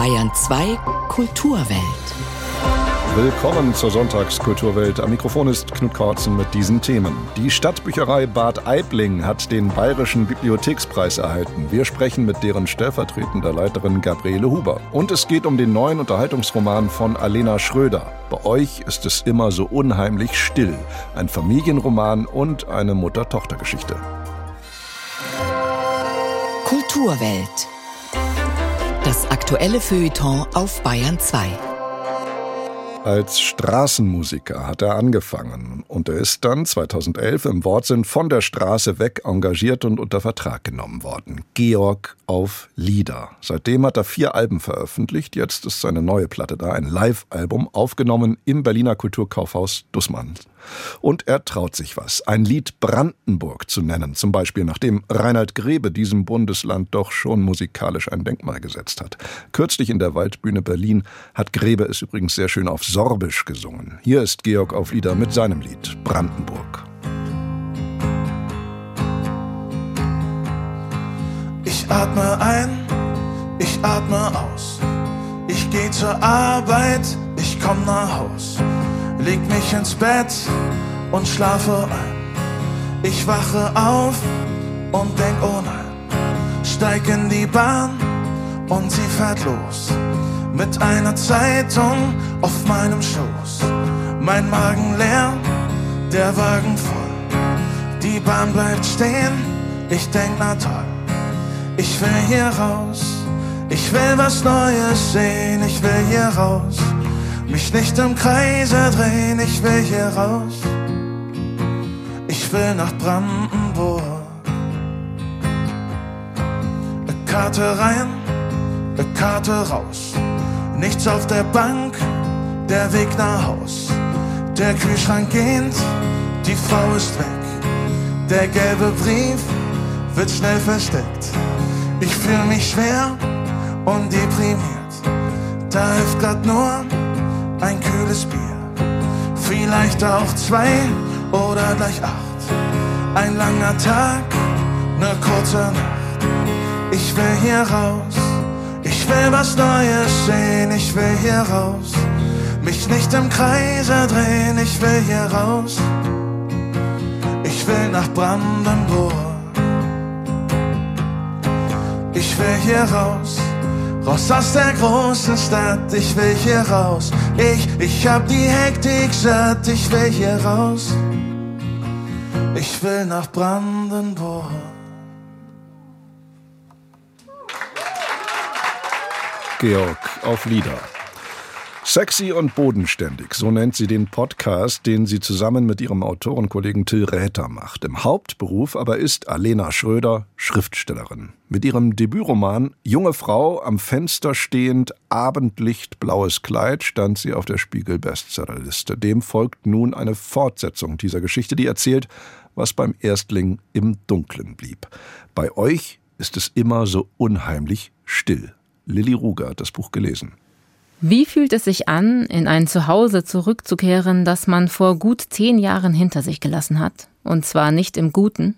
Bayern 2 Kulturwelt. Willkommen zur Sonntagskulturwelt. Am Mikrofon ist Knut Kortzen mit diesen Themen. Die Stadtbücherei Bad Aibling hat den Bayerischen Bibliothekspreis erhalten. Wir sprechen mit deren stellvertretender Leiterin Gabriele Huber. Und es geht um den neuen Unterhaltungsroman von Alena Schröder. Bei euch ist es immer so unheimlich still. Ein Familienroman und eine Mutter-Tochter-Geschichte. Kulturwelt. Das aktuelle Feuilleton auf Bayern 2. Als Straßenmusiker hat er angefangen und er ist dann 2011 im Wortsinn von der Straße weg engagiert und unter Vertrag genommen worden. Georg auf Lieder. Seitdem hat er vier Alben veröffentlicht. Jetzt ist seine neue Platte da, ein Live-Album, aufgenommen im Berliner Kulturkaufhaus Dussmann. Und er traut sich was, ein Lied Brandenburg zu nennen, zum Beispiel nachdem Reinhard Grebe diesem Bundesland doch schon musikalisch ein Denkmal gesetzt hat. Kürzlich in der Waldbühne Berlin hat Grebe es übrigens sehr schön auf Sorbisch gesungen. Hier ist Georg auf Lieder mit seinem Lied Brandenburg. Ich atme ein, ich atme aus. Ich gehe zur Arbeit, ich komm nach Haus leg mich ins Bett und schlafe ein. Ich wache auf und denk, oh nein, steig in die Bahn und sie fährt los. Mit einer Zeitung auf meinem Schoß. Mein Magen leer, der Wagen voll. Die Bahn bleibt stehen, ich denk, na toll. Ich will hier raus, ich will was Neues sehen, ich will hier raus. Mich nicht im Kreise drehen, ich will hier raus. Ich will nach Brandenburg. Eine Karte rein, eine Karte raus. Nichts auf der Bank, der Weg nach Haus. Der Kühlschrank geht, die Frau ist weg. Der gelbe Brief wird schnell versteckt. Ich fühle mich schwer und deprimiert. Da hilft grad nur ein kühles Bier. Vielleicht auch zwei oder gleich acht. Ein langer Tag, ne kurze Nacht. Ich will hier raus, ich will was Neues sehen, ich will hier raus. Mich nicht im Kreise drehen, ich will hier raus. Ich will nach Brandenburg. Ich will hier raus. Raus aus der großen Stadt, ich will hier raus. Ich, ich hab die Hektik satt, ich will hier raus. Ich will nach Brandenburg. Georg auf Lieder. Sexy und bodenständig, so nennt sie den Podcast, den sie zusammen mit ihrem Autorenkollegen Till Räther macht. Im Hauptberuf aber ist Alena Schröder Schriftstellerin. Mit ihrem Debütroman Junge Frau am Fenster stehend, Abendlicht, blaues Kleid stand sie auf der Spiegel-Bestsellerliste. Dem folgt nun eine Fortsetzung dieser Geschichte, die erzählt, was beim Erstling im Dunklen blieb. Bei euch ist es immer so unheimlich still. Lilly Ruger hat das Buch gelesen. Wie fühlt es sich an, in ein Zuhause zurückzukehren, das man vor gut zehn Jahren hinter sich gelassen hat? Und zwar nicht im Guten.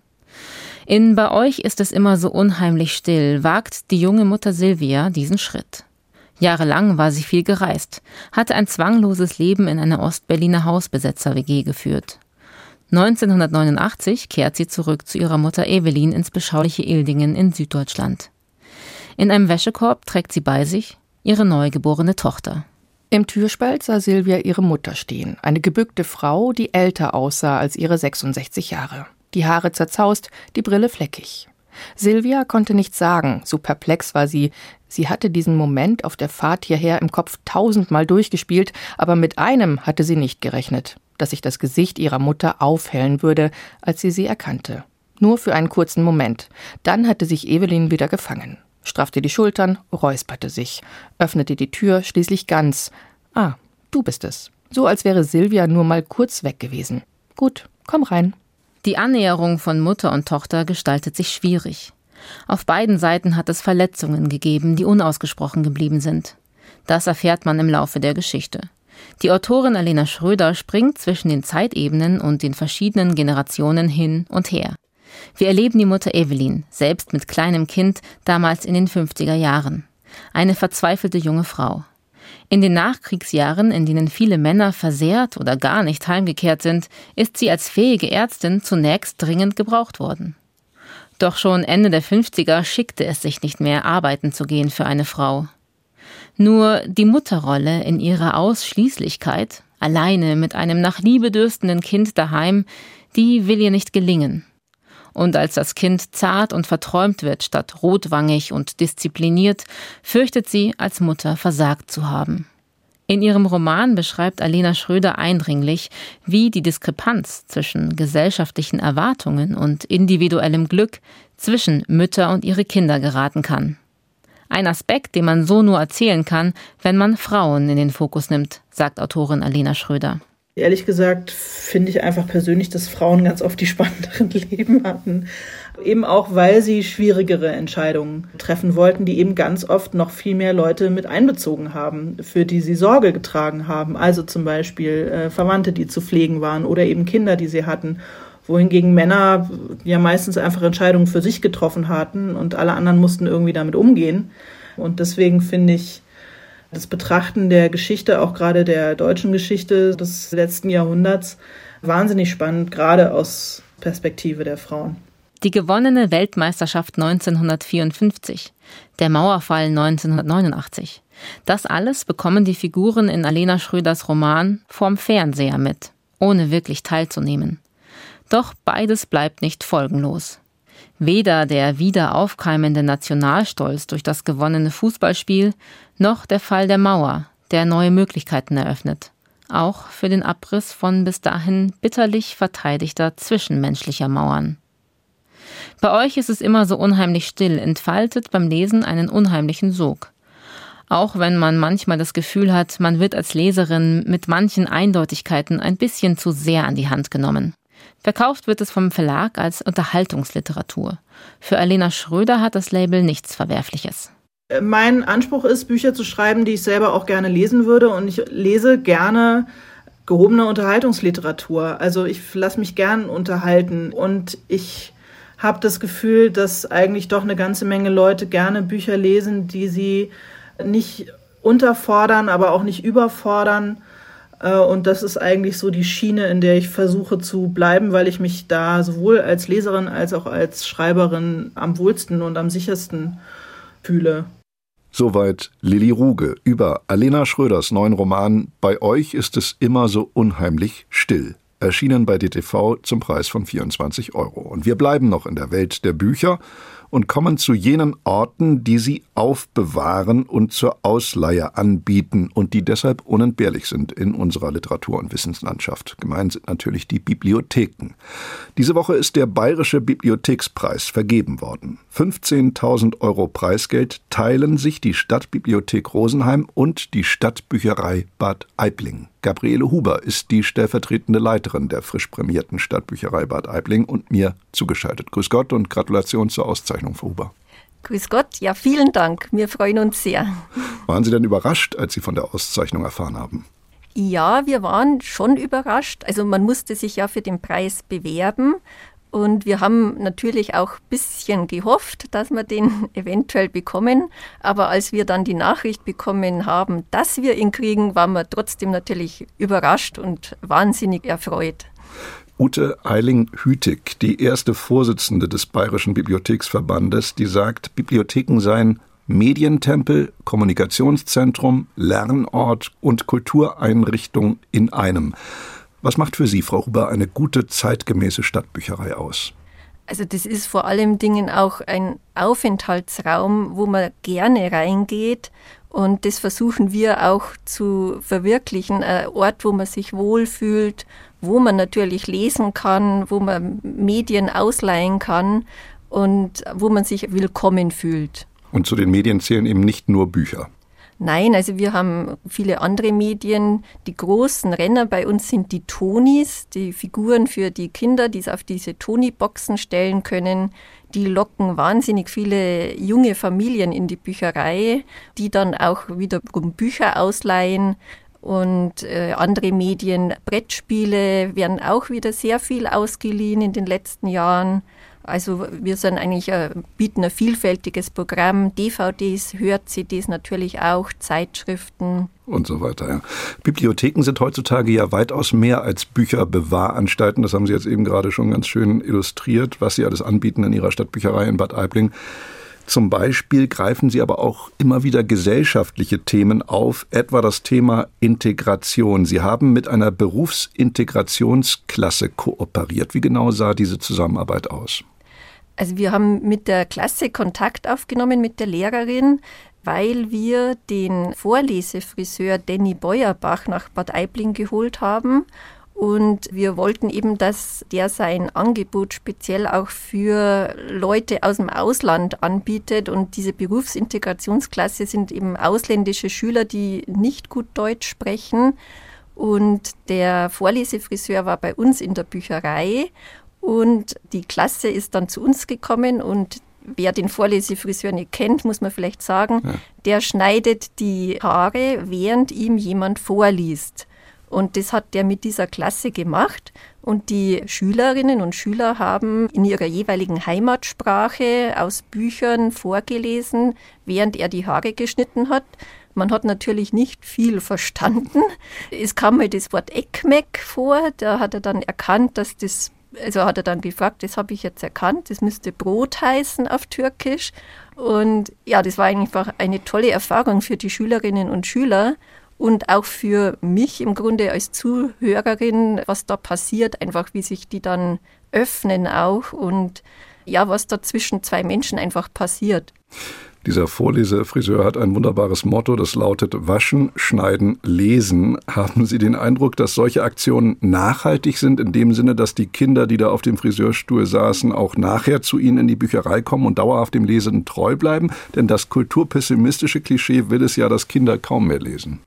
In Bei euch ist es immer so unheimlich still, wagt die junge Mutter Silvia diesen Schritt. Jahrelang war sie viel gereist, hatte ein zwangloses Leben in einer Ostberliner Hausbesetzer-WG geführt. 1989 kehrt sie zurück zu ihrer Mutter Evelyn ins beschauliche Ildingen in Süddeutschland. In einem Wäschekorb trägt sie bei sich ihre neugeborene Tochter. Im Türspalt sah Silvia ihre Mutter stehen, eine gebückte Frau, die älter aussah als ihre 66 Jahre. Die Haare zerzaust, die Brille fleckig. Silvia konnte nichts sagen, so perplex war sie. Sie hatte diesen Moment auf der Fahrt hierher im Kopf tausendmal durchgespielt, aber mit einem hatte sie nicht gerechnet, dass sich das Gesicht ihrer Mutter aufhellen würde, als sie sie erkannte. Nur für einen kurzen Moment. Dann hatte sich Evelyn wieder gefangen straffte die Schultern, räusperte sich, öffnete die Tür schließlich ganz. Ah, du bist es. So als wäre Silvia nur mal kurz weg gewesen. Gut, komm rein. Die Annäherung von Mutter und Tochter gestaltet sich schwierig. Auf beiden Seiten hat es Verletzungen gegeben, die unausgesprochen geblieben sind. Das erfährt man im Laufe der Geschichte. Die Autorin Alena Schröder springt zwischen den Zeitebenen und den verschiedenen Generationen hin und her. Wir erleben die Mutter Evelyn, selbst mit kleinem Kind, damals in den 50er Jahren. eine verzweifelte junge Frau. In den Nachkriegsjahren, in denen viele Männer versehrt oder gar nicht heimgekehrt sind, ist sie als fähige Ärztin zunächst dringend gebraucht worden. Doch schon Ende der 50er schickte es sich nicht mehr, arbeiten zu gehen für eine Frau. Nur die Mutterrolle in ihrer Ausschließlichkeit, alleine mit einem nach Liebe dürstenden Kind daheim, die will ihr nicht gelingen. Und als das Kind zart und verträumt wird statt rotwangig und diszipliniert, fürchtet sie, als Mutter versagt zu haben. In ihrem Roman beschreibt Alena Schröder eindringlich, wie die Diskrepanz zwischen gesellschaftlichen Erwartungen und individuellem Glück zwischen Mütter und ihre Kinder geraten kann. Ein Aspekt, den man so nur erzählen kann, wenn man Frauen in den Fokus nimmt, sagt Autorin Alena Schröder. Ehrlich gesagt finde ich einfach persönlich, dass Frauen ganz oft die spannenderen Leben hatten. Eben auch, weil sie schwierigere Entscheidungen treffen wollten, die eben ganz oft noch viel mehr Leute mit einbezogen haben, für die sie Sorge getragen haben. Also zum Beispiel äh, Verwandte, die zu pflegen waren oder eben Kinder, die sie hatten. Wohingegen Männer ja meistens einfach Entscheidungen für sich getroffen hatten und alle anderen mussten irgendwie damit umgehen. Und deswegen finde ich, das Betrachten der Geschichte, auch gerade der deutschen Geschichte des letzten Jahrhunderts, wahnsinnig spannend, gerade aus Perspektive der Frauen. Die gewonnene Weltmeisterschaft 1954, der Mauerfall 1989. Das alles bekommen die Figuren in Alena Schröders Roman vorm Fernseher mit, ohne wirklich teilzunehmen. Doch beides bleibt nicht folgenlos. Weder der wieder aufkeimende Nationalstolz durch das gewonnene Fußballspiel, noch der Fall der Mauer, der neue Möglichkeiten eröffnet. Auch für den Abriss von bis dahin bitterlich verteidigter zwischenmenschlicher Mauern. Bei euch ist es immer so unheimlich still, entfaltet beim Lesen einen unheimlichen Sog. Auch wenn man manchmal das Gefühl hat, man wird als Leserin mit manchen Eindeutigkeiten ein bisschen zu sehr an die Hand genommen. Verkauft wird es vom Verlag als Unterhaltungsliteratur. Für Alena Schröder hat das Label nichts Verwerfliches. Mein Anspruch ist, Bücher zu schreiben, die ich selber auch gerne lesen würde. Und ich lese gerne gehobene Unterhaltungsliteratur. Also ich lasse mich gern unterhalten. Und ich habe das Gefühl, dass eigentlich doch eine ganze Menge Leute gerne Bücher lesen, die sie nicht unterfordern, aber auch nicht überfordern und das ist eigentlich so die Schiene, in der ich versuche zu bleiben, weil ich mich da sowohl als Leserin als auch als Schreiberin am wohlsten und am sichersten fühle. Soweit Lilly Ruge über Alena Schröders neuen Roman Bei euch ist es immer so unheimlich still. Erschienen bei DTV zum Preis von 24 Euro. Und wir bleiben noch in der Welt der Bücher und kommen zu jenen Orten, die sie aufbewahren und zur Ausleihe anbieten und die deshalb unentbehrlich sind in unserer Literatur- und Wissenslandschaft. Gemeint sind natürlich die Bibliotheken. Diese Woche ist der Bayerische Bibliothekspreis vergeben worden. 15.000 Euro Preisgeld teilen sich die Stadtbibliothek Rosenheim und die Stadtbücherei Bad Aibling. Gabriele Huber ist die stellvertretende Leiterin der frisch prämierten Stadtbücherei Bad Aibling und mir zugeschaltet. Grüß Gott und Gratulation zur Auszeichnung, Frau Huber. Grüß Gott, ja, vielen Dank. Wir freuen uns sehr. Waren Sie denn überrascht, als Sie von der Auszeichnung erfahren haben? Ja, wir waren schon überrascht. Also man musste sich ja für den Preis bewerben und wir haben natürlich auch ein bisschen gehofft, dass wir den eventuell bekommen. Aber als wir dann die Nachricht bekommen haben, dass wir ihn kriegen, waren wir trotzdem natürlich überrascht und wahnsinnig erfreut. Ute Eiling-Hütig, die erste Vorsitzende des Bayerischen Bibliotheksverbandes, die sagt, Bibliotheken seien Medientempel, Kommunikationszentrum, Lernort und Kultureinrichtung in einem. Was macht für Sie, Frau Huber, eine gute zeitgemäße Stadtbücherei aus? Also das ist vor allem Dingen auch ein Aufenthaltsraum, wo man gerne reingeht und das versuchen wir auch zu verwirklichen. Ein Ort, wo man sich wohlfühlt, wo man natürlich lesen kann, wo man Medien ausleihen kann und wo man sich willkommen fühlt. Und zu den Medien zählen eben nicht nur Bücher. Nein, also wir haben viele andere Medien. Die großen Renner bei uns sind die Tonis, die Figuren für die Kinder, die es auf diese Toni-Boxen stellen können. Die locken wahnsinnig viele junge Familien in die Bücherei, die dann auch wiederum Bücher ausleihen. Und äh, andere Medien, Brettspiele werden auch wieder sehr viel ausgeliehen in den letzten Jahren. Also wir sind eigentlich äh, bieten ein vielfältiges Programm, DVDs, Hör-CDs natürlich auch, Zeitschriften und so weiter. Ja. Bibliotheken sind heutzutage ja weitaus mehr als Bücherbewahranstalten. Das haben Sie jetzt eben gerade schon ganz schön illustriert, was Sie alles anbieten in Ihrer Stadtbücherei in Bad Aibling. Zum Beispiel greifen Sie aber auch immer wieder gesellschaftliche Themen auf, etwa das Thema Integration. Sie haben mit einer Berufsintegrationsklasse kooperiert. Wie genau sah diese Zusammenarbeit aus? Also wir haben mit der Klasse Kontakt aufgenommen mit der Lehrerin, weil wir den Vorlesefriseur Danny Beuerbach nach Bad Aibling geholt haben. Und wir wollten eben, dass der sein Angebot speziell auch für Leute aus dem Ausland anbietet. Und diese Berufsintegrationsklasse sind eben ausländische Schüler, die nicht gut Deutsch sprechen. Und der Vorlesefriseur war bei uns in der Bücherei und die Klasse ist dann zu uns gekommen und wer den Vorlesefriseur nicht kennt, muss man vielleicht sagen, ja. der schneidet die Haare, während ihm jemand vorliest. Und das hat der mit dieser Klasse gemacht. Und die Schülerinnen und Schüler haben in ihrer jeweiligen Heimatsprache aus Büchern vorgelesen, während er die Haare geschnitten hat. Man hat natürlich nicht viel verstanden. Es kam mir das Wort Ekmek vor. Da hat er dann erkannt, dass das also hat er dann gefragt, das habe ich jetzt erkannt, das müsste Brot heißen auf Türkisch. Und ja, das war einfach eine tolle Erfahrung für die Schülerinnen und Schüler und auch für mich im Grunde als Zuhörerin, was da passiert, einfach wie sich die dann öffnen auch und ja, was da zwischen zwei Menschen einfach passiert. Dieser Vorlesefriseur hat ein wunderbares Motto, das lautet Waschen, Schneiden, Lesen. Haben Sie den Eindruck, dass solche Aktionen nachhaltig sind, in dem Sinne, dass die Kinder, die da auf dem Friseurstuhl saßen, auch nachher zu Ihnen in die Bücherei kommen und dauerhaft dem Lesen treu bleiben? Denn das kulturpessimistische Klischee will es ja, dass Kinder kaum mehr lesen.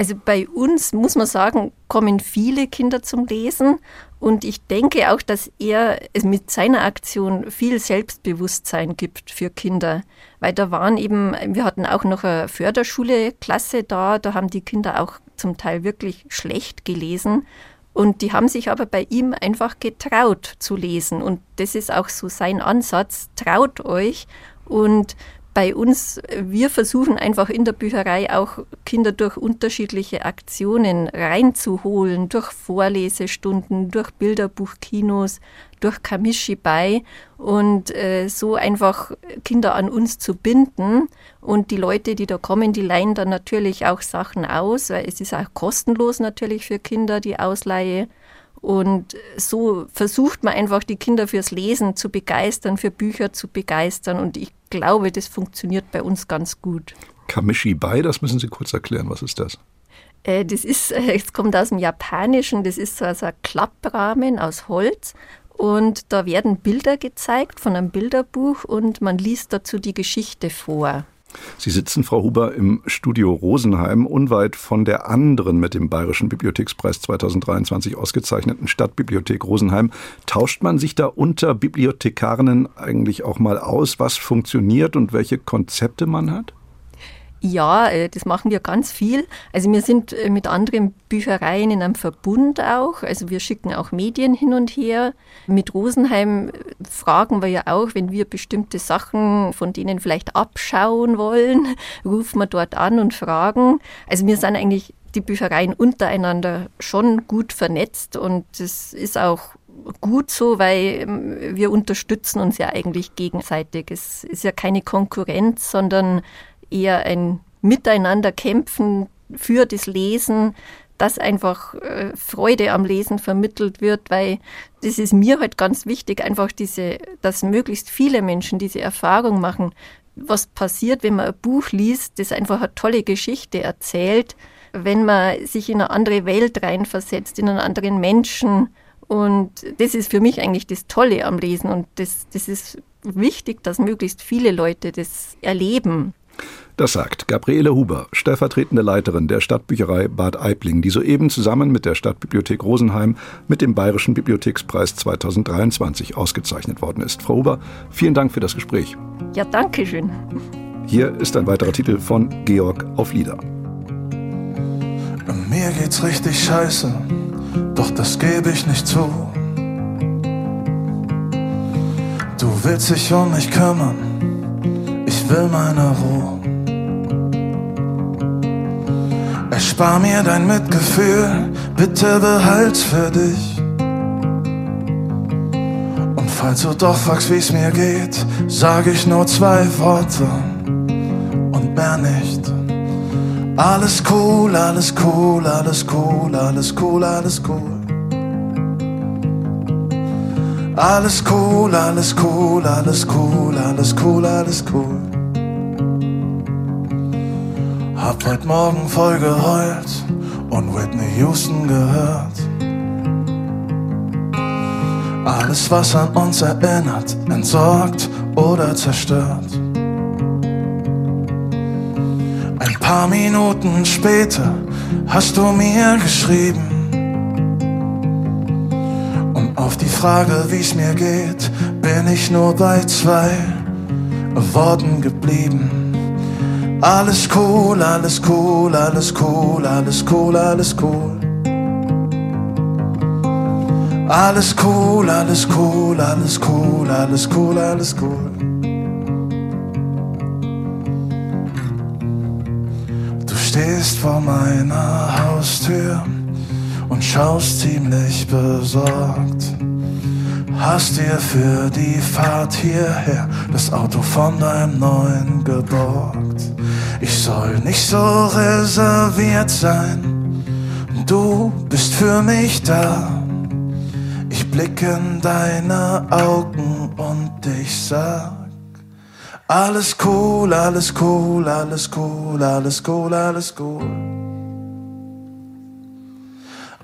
Also bei uns muss man sagen, kommen viele Kinder zum Lesen. Und ich denke auch, dass er mit seiner Aktion viel Selbstbewusstsein gibt für Kinder, weil da waren eben, wir hatten auch noch eine Förderschule-Klasse da, da haben die Kinder auch zum Teil wirklich schlecht gelesen. Und die haben sich aber bei ihm einfach getraut zu lesen. Und das ist auch so sein Ansatz, traut euch. Und bei uns, wir versuchen einfach in der Bücherei auch Kinder durch unterschiedliche Aktionen reinzuholen, durch Vorlesestunden, durch Bilderbuchkinos, durch Kamishi bei und äh, so einfach Kinder an uns zu binden. Und die Leute, die da kommen, die leihen dann natürlich auch Sachen aus, weil es ist auch kostenlos natürlich für Kinder die Ausleihe. Und so versucht man einfach, die Kinder fürs Lesen zu begeistern, für Bücher zu begeistern. Und ich glaube, das funktioniert bei uns ganz gut. Kamishi Bai, das müssen Sie kurz erklären. Was ist das? Äh, das ist, äh, es kommt aus dem Japanischen, das ist so ein Klapprahmen aus Holz. Und da werden Bilder gezeigt von einem Bilderbuch und man liest dazu die Geschichte vor. Sie sitzen, Frau Huber, im Studio Rosenheim, unweit von der anderen mit dem Bayerischen Bibliothekspreis 2023 ausgezeichneten Stadtbibliothek Rosenheim. Tauscht man sich da unter Bibliothekarinnen eigentlich auch mal aus, was funktioniert und welche Konzepte man hat? Ja, äh, das machen wir ganz viel. Also wir sind äh, mit anderen Büchereien in einem Verbund auch. Also wir schicken auch Medien hin und her. Mit Rosenheim äh, fragen wir ja auch, wenn wir bestimmte Sachen von denen vielleicht abschauen wollen, rufen wir dort an und fragen. Also wir sind eigentlich die Büchereien untereinander schon gut vernetzt und das ist auch gut so, weil ähm, wir unterstützen uns ja eigentlich gegenseitig. Es ist ja keine Konkurrenz, sondern eher ein Miteinander kämpfen für das Lesen, dass einfach äh, Freude am Lesen vermittelt wird, weil das ist mir halt ganz wichtig, einfach diese, dass möglichst viele Menschen diese Erfahrung machen, was passiert, wenn man ein Buch liest, das einfach eine tolle Geschichte erzählt, wenn man sich in eine andere Welt reinversetzt, in einen anderen Menschen. Und das ist für mich eigentlich das Tolle am Lesen und das, das ist wichtig, dass möglichst viele Leute das erleben. Das sagt Gabriele Huber, stellvertretende Leiterin der Stadtbücherei Bad Aibling, die soeben zusammen mit der Stadtbibliothek Rosenheim mit dem Bayerischen Bibliothekspreis 2023 ausgezeichnet worden ist. Frau Huber, vielen Dank für das Gespräch. Ja, danke schön. Hier ist ein weiterer Titel von Georg auf Lieder. Mir geht's richtig scheiße, doch das gebe ich nicht zu. Du willst dich um mich kümmern, ich will meine Ruhe. Erspar mir dein Mitgefühl, bitte behalt's für dich. Und falls du doch fragst, wie's mir geht, sag ich nur zwei Worte und mehr nicht. Alles cool, alles cool, alles cool, alles cool, alles cool. Alles cool, alles cool, alles cool, alles cool, alles cool. Hab heute Morgen voll geheult und Whitney Houston gehört. Alles, was an uns erinnert, entsorgt oder zerstört. Ein paar Minuten später hast du mir geschrieben. Und auf die Frage, wie's mir geht, bin ich nur bei zwei Worten geblieben. Alles cool, alles cool, alles cool, alles cool, alles cool. Alles cool, alles cool, alles cool, alles cool, alles cool. Du stehst vor meiner Haustür und schaust ziemlich besorgt. Hast dir für die Fahrt hierher das Auto von deinem neuen geborgt. Ich soll nicht so reserviert sein, du bist für mich da. Ich blick in deine Augen und ich sag, alles cool, alles cool, alles cool, alles cool, alles cool.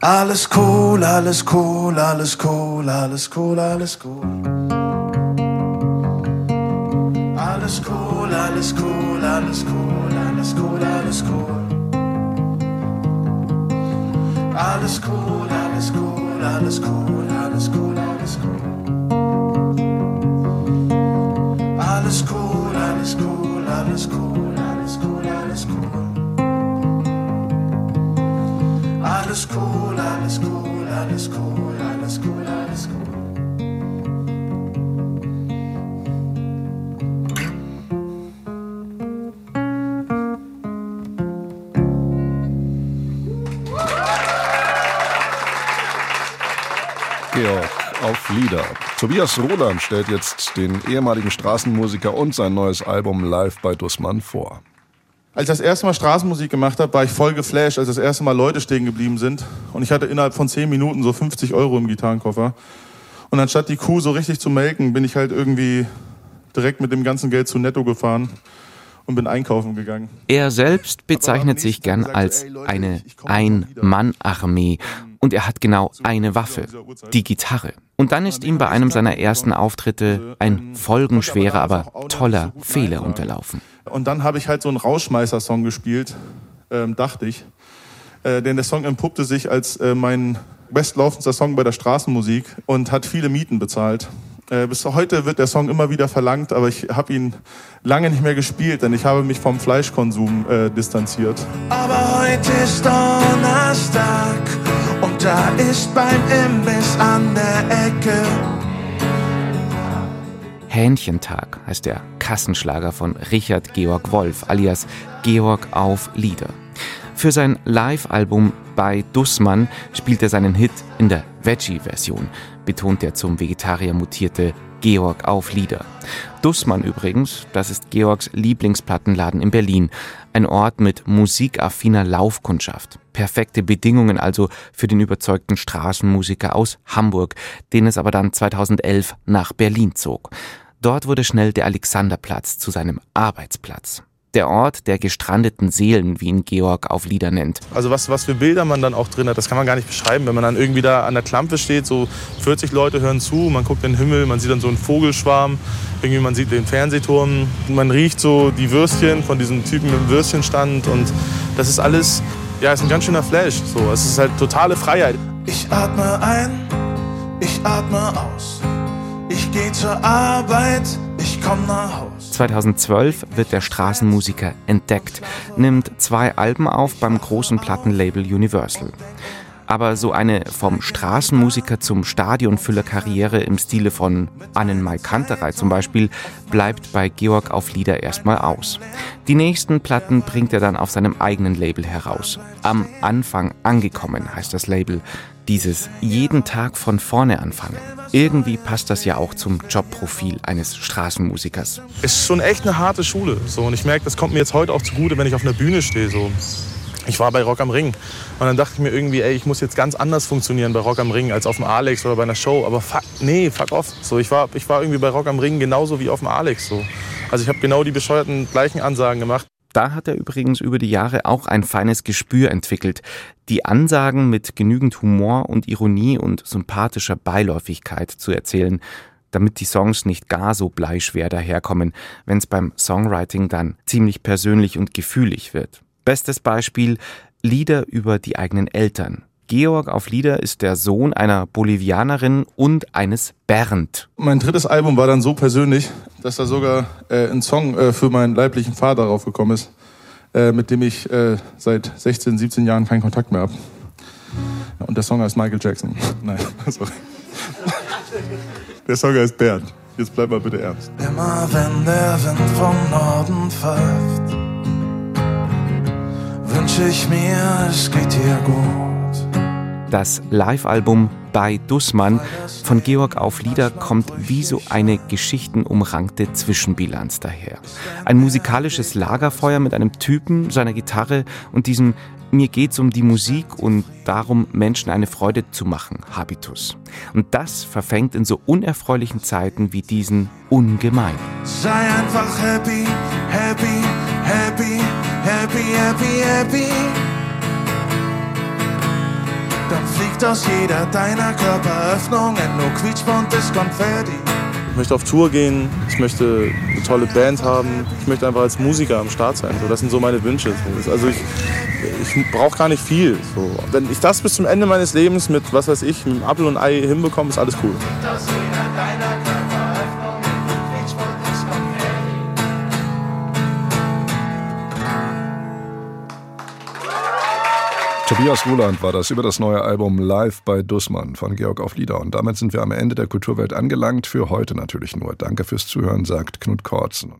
Alles cool, alles cool, alles cool, alles cool, alles cool. Alles cool, alles cool, alles cool, alles cool, alles cool. Alles cool, alles cool, alles cool, alles cool, alles cool. Alles cool, alles cool, alles cool, alles cool, alles cool. Alles cool, alles cool, alles cool, alles cool, alles cool. Georg auf Lieder. Tobias Roland stellt jetzt den ehemaligen Straßenmusiker und sein neues Album live bei Dussmann vor. Als ich das erste Mal Straßenmusik gemacht habe, war ich voll geflasht, als das erste Mal Leute stehen geblieben sind. Und ich hatte innerhalb von zehn Minuten so 50 Euro im Gitarrenkoffer. Und anstatt die Kuh so richtig zu melken, bin ich halt irgendwie direkt mit dem ganzen Geld zu Netto gefahren und bin einkaufen gegangen. Er selbst bezeichnet sich gern als eine Ein-Mann-Armee und er hat genau eine Waffe, die Gitarre. Und dann ist ihm bei einem seiner ersten Auftritte ein folgenschwerer, aber toller Fehler unterlaufen. Und dann habe ich halt so einen Rauschmeißer-Song gespielt, ähm, dachte ich. Äh, denn der Song entpuppte sich als äh, mein bestlaufendster Song bei der Straßenmusik und hat viele Mieten bezahlt. Äh, bis heute wird der Song immer wieder verlangt, aber ich habe ihn lange nicht mehr gespielt, denn ich habe mich vom Fleischkonsum äh, distanziert. Aber heute ist Donnerstag und da ist beim Imbiss an der Ecke Hähnchentag heißt der Kassenschlager von Richard Georg Wolf alias Georg auf Lieder. Für sein Live-Album bei Dussmann spielt er seinen Hit in der Veggie-Version, betont der zum Vegetarier mutierte Georg auf Lieder. Dussmann übrigens, das ist Georgs Lieblingsplattenladen in Berlin, ein Ort mit musikaffiner Laufkundschaft. Perfekte Bedingungen also für den überzeugten Straßenmusiker aus Hamburg, den es aber dann 2011 nach Berlin zog. Dort wurde schnell der Alexanderplatz zu seinem Arbeitsplatz. Der Ort der gestrandeten Seelen, wie ihn Georg auf Lieder nennt. Also was, was für Bilder man dann auch drin hat, das kann man gar nicht beschreiben. Wenn man dann irgendwie da an der Klampe steht, so 40 Leute hören zu, man guckt in den Himmel, man sieht dann so einen Vogelschwarm, irgendwie man sieht den Fernsehturm, man riecht so die Würstchen von diesem Typen im Würstchenstand und das ist alles, ja, ist ein ganz schöner Flash. So, es ist halt totale Freiheit. Ich atme ein, ich atme aus. Ich gehe zur Arbeit, komm nach Haus. 2012 wird der Straßenmusiker entdeckt, nimmt zwei Alben auf beim großen Plattenlabel Universal. Aber so eine vom Straßenmusiker zum Stadionfüller-Karriere im Stile von Annenmai Kanterei zum Beispiel bleibt bei Georg auf Lieder erstmal aus. Die nächsten Platten bringt er dann auf seinem eigenen Label heraus. Am Anfang angekommen heißt das Label. Dieses jeden Tag von vorne anfangen. Irgendwie passt das ja auch zum Jobprofil eines Straßenmusikers. Ist schon echt eine harte Schule. So, und ich merke, das kommt mir jetzt heute auch zugute, wenn ich auf einer Bühne stehe. So. Ich war bei Rock am Ring und dann dachte ich mir irgendwie, ey, ich muss jetzt ganz anders funktionieren bei Rock am Ring als auf dem Alex oder bei einer Show. Aber fuck, nee, fuck off. So, ich, war, ich war irgendwie bei Rock am Ring genauso wie auf dem Alex. So. Also ich habe genau die bescheuerten gleichen Ansagen gemacht. Da hat er übrigens über die Jahre auch ein feines Gespür entwickelt. Die Ansagen mit genügend Humor und Ironie und sympathischer Beiläufigkeit zu erzählen, damit die Songs nicht gar so bleischwer daherkommen, wenn es beim Songwriting dann ziemlich persönlich und gefühlig wird. Bestes Beispiel Lieder über die eigenen Eltern. Georg auf Lieder ist der Sohn einer Bolivianerin und eines Bernd. Mein drittes Album war dann so persönlich, dass da sogar äh, ein Song äh, für meinen leiblichen Vater raufgekommen ist, äh, mit dem ich äh, seit 16, 17 Jahren keinen Kontakt mehr habe. Und der Song heißt Michael Jackson. Nein, sorry. Der Song heißt Bernd. Jetzt bleib mal bitte ernst. Immer wenn der Wind vom Norden pfeift, wünsche ich mir, es geht dir gut. Das Live-Album bei Dussmann von Georg auf Lieder kommt wie so eine geschichtenumrankte Zwischenbilanz daher. Ein musikalisches Lagerfeuer mit einem Typen, seiner Gitarre und diesem Mir geht's um die Musik und darum, Menschen eine Freude zu machen, Habitus. Und das verfängt in so unerfreulichen Zeiten wie diesen ungemein. Sei einfach happy, happy, happy, happy, happy, happy. Fliegt aus jeder deiner Körperöffnungen nur quietschbuntes Konfetti. Ich möchte auf Tour gehen, ich möchte eine tolle Band haben, ich möchte einfach als Musiker am Start sein. So, das sind so meine Wünsche. So, also ich, ich brauche gar nicht viel. So. Wenn ich das bis zum Ende meines Lebens mit, was weiß ich, mit Apfel und Ei hinbekomme, ist alles cool. Aus jeder deiner Tobias Ruland war das über das neue Album Live bei Dussmann von Georg auf Lieder. Und damit sind wir am Ende der Kulturwelt angelangt. Für heute natürlich nur. Danke fürs Zuhören, sagt Knut Kortzen.